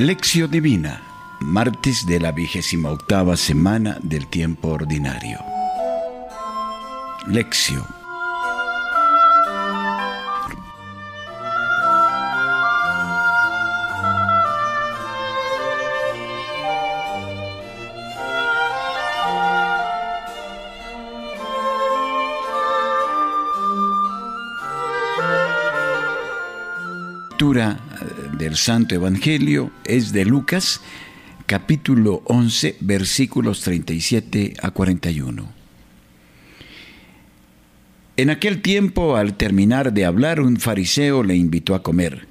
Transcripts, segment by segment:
Lección Divina, martes de la vigésima octava semana del tiempo ordinario. Lección. Lectura del Santo Evangelio es de Lucas, capítulo 11, versículos 37 a 41. En aquel tiempo, al terminar de hablar, un fariseo le invitó a comer.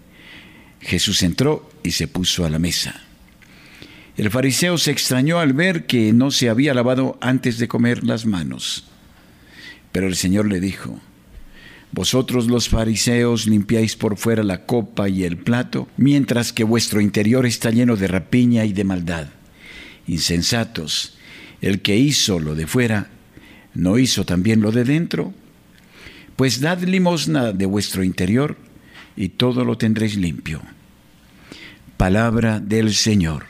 Jesús entró y se puso a la mesa. El fariseo se extrañó al ver que no se había lavado antes de comer las manos. Pero el Señor le dijo, vosotros los fariseos limpiáis por fuera la copa y el plato, mientras que vuestro interior está lleno de rapiña y de maldad. Insensatos, el que hizo lo de fuera, ¿no hizo también lo de dentro? Pues dad limosna de vuestro interior y todo lo tendréis limpio. Palabra del Señor.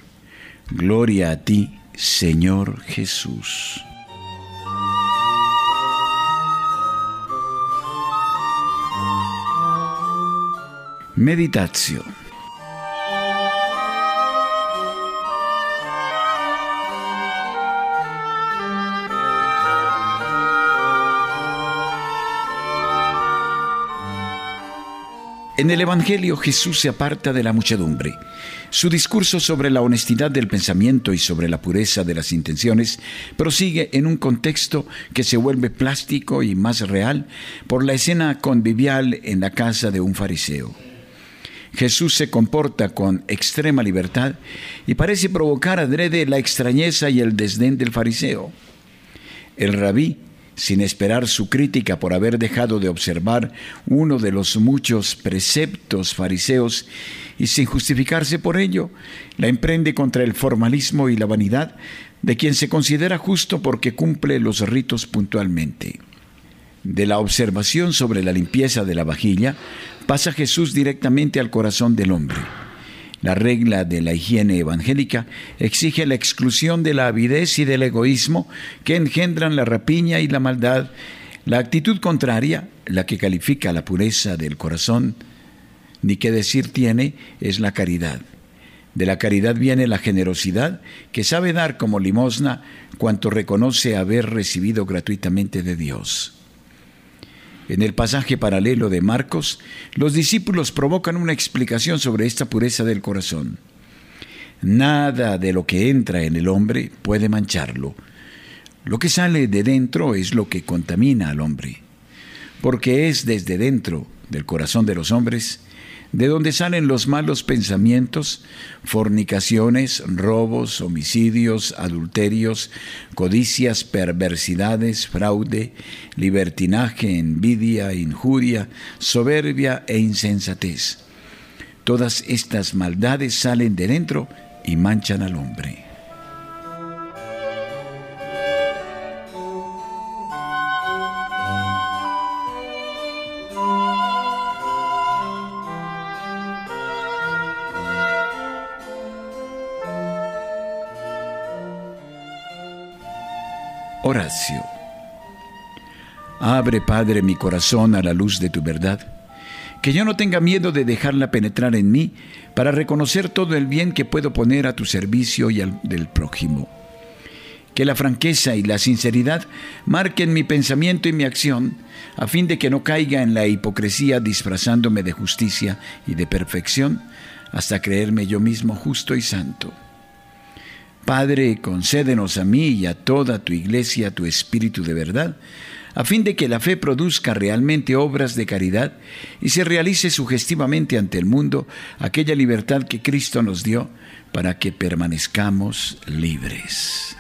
Gloria a ti, Señor Jesús. Meditación. En el Evangelio Jesús se aparta de la muchedumbre. Su discurso sobre la honestidad del pensamiento y sobre la pureza de las intenciones prosigue en un contexto que se vuelve plástico y más real por la escena convivial en la casa de un fariseo. Jesús se comporta con extrema libertad y parece provocar adrede la extrañeza y el desdén del fariseo. El rabí, sin esperar su crítica por haber dejado de observar uno de los muchos preceptos fariseos y sin justificarse por ello, la emprende contra el formalismo y la vanidad de quien se considera justo porque cumple los ritos puntualmente. De la observación sobre la limpieza de la vajilla pasa Jesús directamente al corazón del hombre. La regla de la higiene evangélica exige la exclusión de la avidez y del egoísmo que engendran la rapiña y la maldad. La actitud contraria, la que califica la pureza del corazón, ni qué decir tiene, es la caridad. De la caridad viene la generosidad que sabe dar como limosna cuanto reconoce haber recibido gratuitamente de Dios. En el pasaje paralelo de Marcos, los discípulos provocan una explicación sobre esta pureza del corazón. Nada de lo que entra en el hombre puede mancharlo. Lo que sale de dentro es lo que contamina al hombre, porque es desde dentro del corazón de los hombres de donde salen los malos pensamientos, fornicaciones, robos, homicidios, adulterios, codicias, perversidades, fraude, libertinaje, envidia, injuria, soberbia e insensatez. Todas estas maldades salen de dentro y manchan al hombre. Horacio. Abre, Padre, mi corazón a la luz de tu verdad, que yo no tenga miedo de dejarla penetrar en mí para reconocer todo el bien que puedo poner a tu servicio y al del prójimo. Que la franqueza y la sinceridad marquen mi pensamiento y mi acción, a fin de que no caiga en la hipocresía disfrazándome de justicia y de perfección, hasta creerme yo mismo justo y santo. Padre, concédenos a mí y a toda tu iglesia tu espíritu de verdad, a fin de que la fe produzca realmente obras de caridad y se realice sugestivamente ante el mundo aquella libertad que Cristo nos dio para que permanezcamos libres.